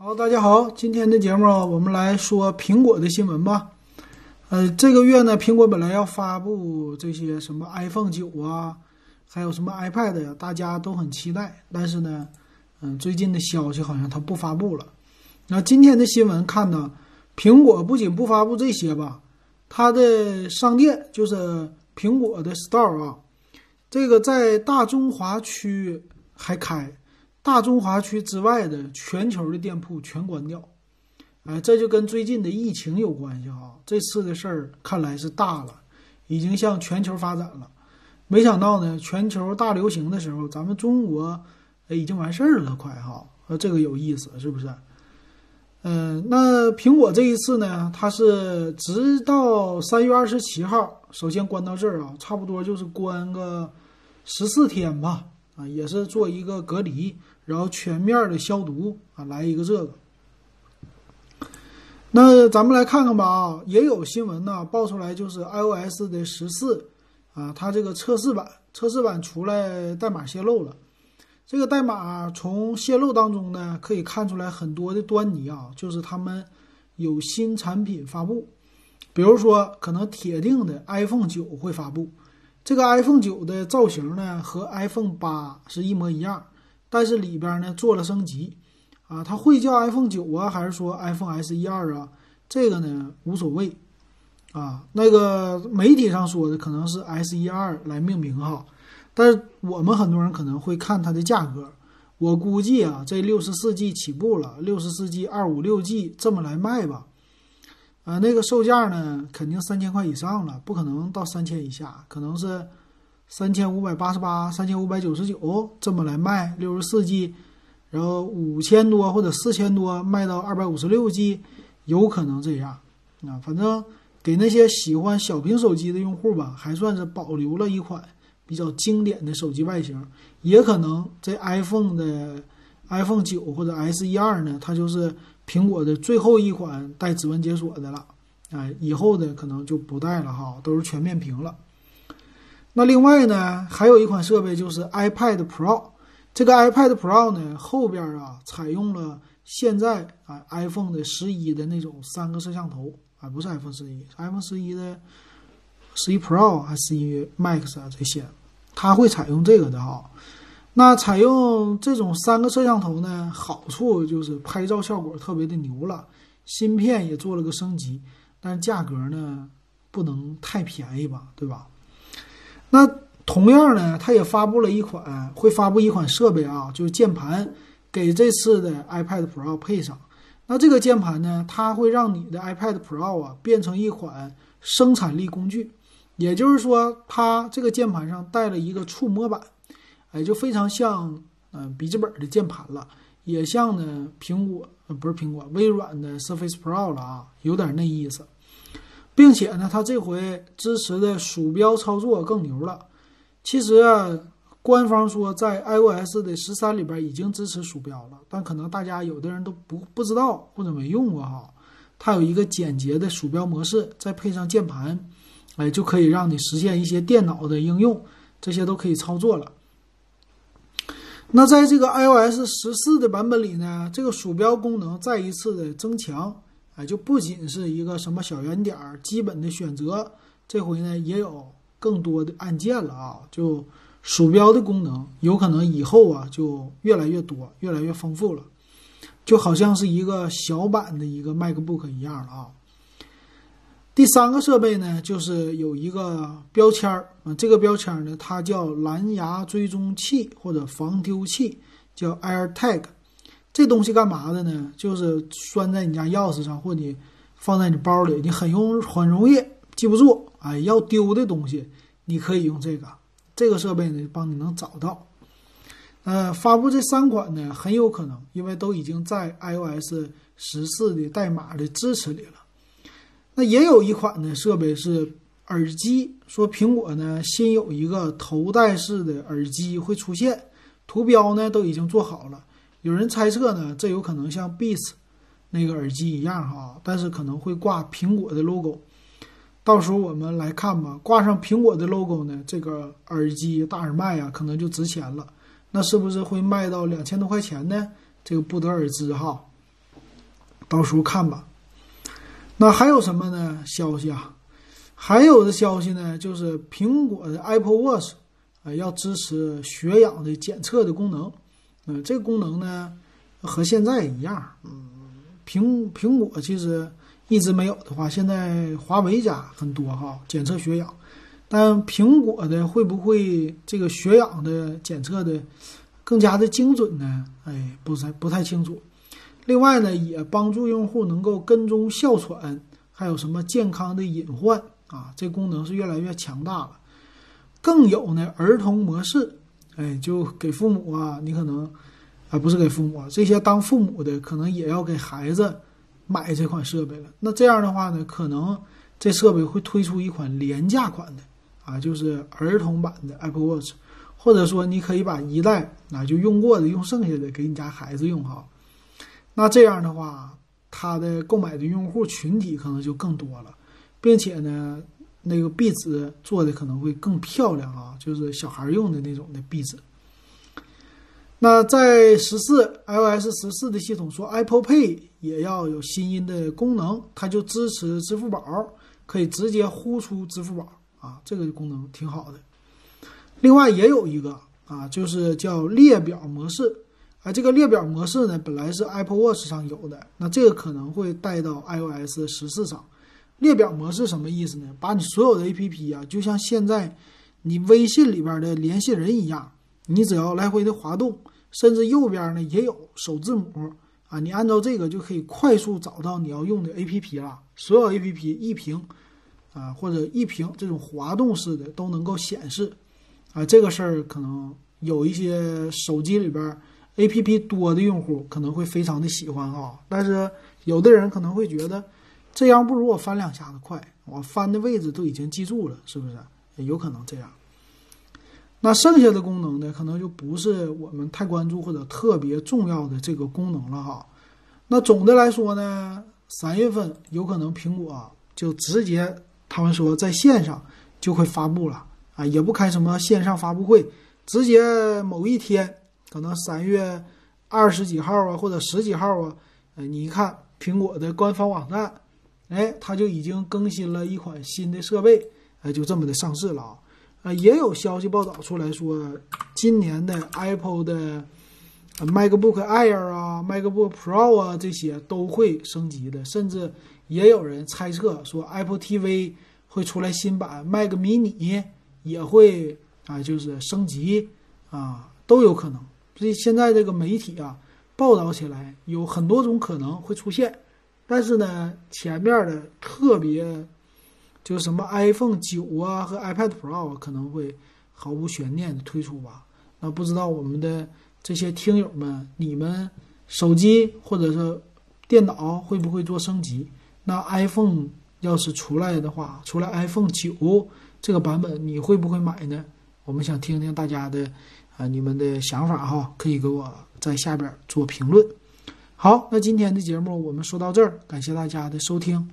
好，大家好，今天的节目我们来说苹果的新闻吧。呃，这个月呢，苹果本来要发布这些什么 iPhone 九啊，还有什么 iPad 呀，大家都很期待。但是呢，嗯，最近的消息好像它不发布了。那今天的新闻看呢，苹果不仅不发布这些吧，它的商店就是苹果的 Store 啊，这个在大中华区还开。大中华区之外的全球的店铺全关掉，哎，这就跟最近的疫情有关系哈。这次的事儿看来是大了，已经向全球发展了。没想到呢，全球大流行的时候，咱们中国已经完事儿了，快哈。呃，这个有意思，是不是？嗯，那苹果这一次呢，它是直到三月二十七号，首先关到这儿啊，差不多就是关个十四天吧。啊，也是做一个隔离，然后全面的消毒啊，来一个这个。那咱们来看看吧啊，也有新闻呢爆出来，就是 iOS 的十四啊，它这个测试版测试版出来代码泄露了。这个代码从泄露当中呢，可以看出来很多的端倪啊，就是他们有新产品发布，比如说可能铁定的 iPhone 九会发布。这个 iPhone 九的造型呢和 iPhone 八是一模一样，但是里边呢做了升级，啊，它会叫 iPhone 九啊，还是说 iPhone SE 二啊？这个呢无所谓，啊，那个媒体上说的可能是 SE 二来命名哈，但是我们很多人可能会看它的价格，我估计啊，这六十四 G 起步了，六十四 G 二五六 G 这么来卖吧。啊，那个售价呢，肯定三千块以上了，不可能到三千以下，可能是三千五百八十八、三千五百九十九这么来卖六十四 G，然后五千多或者四千多卖到二百五十六 G，有可能这样。啊，反正给那些喜欢小屏手机的用户吧，还算是保留了一款比较经典的手机外形。也可能这 iPhone 的 iPhone 九或者 S 一二呢，它就是。苹果的最后一款带指纹解锁的了，哎，以后的可能就不带了哈，都是全面屏了。那另外呢，还有一款设备就是 iPad Pro，这个 iPad Pro 呢后边啊采用了现在啊 iPhone 的十一的那种三个摄像头啊，不是 iPhone 十一，iPhone 十一的十一 Pro 还是十一 Max 啊这些，它会采用这个的哈。那采用这种三个摄像头呢，好处就是拍照效果特别的牛了，芯片也做了个升级，但是价格呢不能太便宜吧，对吧？那同样呢，它也发布了一款，会发布一款设备啊，就是键盘，给这次的 iPad Pro 配上。那这个键盘呢，它会让你的 iPad Pro 啊变成一款生产力工具，也就是说，它这个键盘上带了一个触摸板。哎，就非常像嗯笔记本的键盘了，也像呢苹果不是苹果微软的 Surface Pro 了啊，有点那意思，并且呢，它这回支持的鼠标操作更牛了。其实啊，官方说在 iOS 的十三里边已经支持鼠标了，但可能大家有的人都不不知道或者没用过哈。它有一个简洁的鼠标模式，再配上键盘，哎，就可以让你实现一些电脑的应用，这些都可以操作了。那在这个 iOS 十四的版本里呢，这个鼠标功能再一次的增强，哎，就不仅是一个什么小圆点儿基本的选择，这回呢也有更多的按键了啊，就鼠标的功能有可能以后啊就越来越多，越来越丰富了，就好像是一个小版的一个 MacBook 一样了啊。第三个设备呢，就是有一个标签儿啊，这个标签呢，它叫蓝牙追踪器或者防丢器，叫 AirTag。这东西干嘛的呢？就是拴在你家钥匙上，或者放在你包里，你很容很容易记不住。哎，要丢的东西，你可以用这个这个设备呢，帮你能找到。呃，发布这三款呢，很有可能，因为都已经在 iOS 十四的代码的支持里了。那也有一款呢设备是耳机，说苹果呢新有一个头戴式的耳机会出现，图标呢都已经做好了。有人猜测呢，这有可能像 Beats 那个耳机一样哈，但是可能会挂苹果的 logo。到时候我们来看吧，挂上苹果的 logo 呢，这个耳机大耳麦啊，可能就值钱了。那是不是会卖到两千多块钱呢？这个不得而知哈。到时候看吧。那还有什么呢？消息啊，还有的消息呢，就是苹果的 Apple Watch 啊要支持血氧的检测的功能。嗯，这个功能呢和现在一样。嗯，苹苹果其实一直没有的话，现在华为家很多哈，检测血氧。但苹果的会不会这个血氧的检测的更加的精准呢？哎，不太不太清楚。另外呢，也帮助用户能够跟踪哮喘，还有什么健康的隐患啊？这功能是越来越强大了。更有呢，儿童模式，哎，就给父母啊，你可能啊不是给父母，啊这些当父母的可能也要给孩子买这款设备了。那这样的话呢，可能这设备会推出一款廉价款的。啊，就是儿童版的 Apple Watch，或者说你可以把一代啊就用过的用剩下的给你家孩子用哈。那这样的话，它的购买的用户群体可能就更多了，并且呢，那个壁纸做的可能会更漂亮啊，就是小孩用的那种的壁纸。那在十四 iOS 十四的系统说，Apple Pay 也要有新音的功能，它就支持支付宝，可以直接呼出支付宝。啊，这个功能挺好的。另外也有一个啊，就是叫列表模式。啊，这个列表模式呢，本来是 Apple Watch 上有的，那这个可能会带到 iOS 十四上。列表模式什么意思呢？把你所有的 APP 啊，就像现在你微信里边的联系人一样，你只要来回的滑动，甚至右边呢也有首字母啊，你按照这个就可以快速找到你要用的 APP 了。所有 APP 一屏。啊，或者一屏这种滑动式的都能够显示，啊，这个事儿可能有一些手机里边 A P P 多的用户可能会非常的喜欢啊，但是有的人可能会觉得这样不如我翻两下子快，我翻的位置都已经记住了，是不是？有可能这样。那剩下的功能呢，可能就不是我们太关注或者特别重要的这个功能了哈。那总的来说呢，三月份有可能苹果就直接。他们说在线上就会发布了啊，也不开什么线上发布会，直接某一天，可能三月二十几号啊，或者十几号啊，呃，你一看苹果的官方网站，哎，它就已经更新了一款新的设备，哎，就这么的上市了啊。呃，也有消息报道出来说，今年的 Apple 的 MacBook Air 啊、MacBook Pro 啊这些都会升级的，甚至。也有人猜测说，Apple TV 会出来新版，Mac Mini 也会啊，就是升级啊，都有可能。所以现在这个媒体啊，报道起来有很多种可能会出现。但是呢，前面的特别就什么 iPhone 九啊和 iPad Pro 可能会毫无悬念的推出吧。那不知道我们的这些听友们，你们手机或者是电脑会不会做升级？那 iPhone 要是出来的话，出来 iPhone 九这个版本，你会不会买呢？我们想听听大家的啊，你们的想法哈，可以给我在下边做评论。好，那今天的节目我们说到这儿，感谢大家的收听。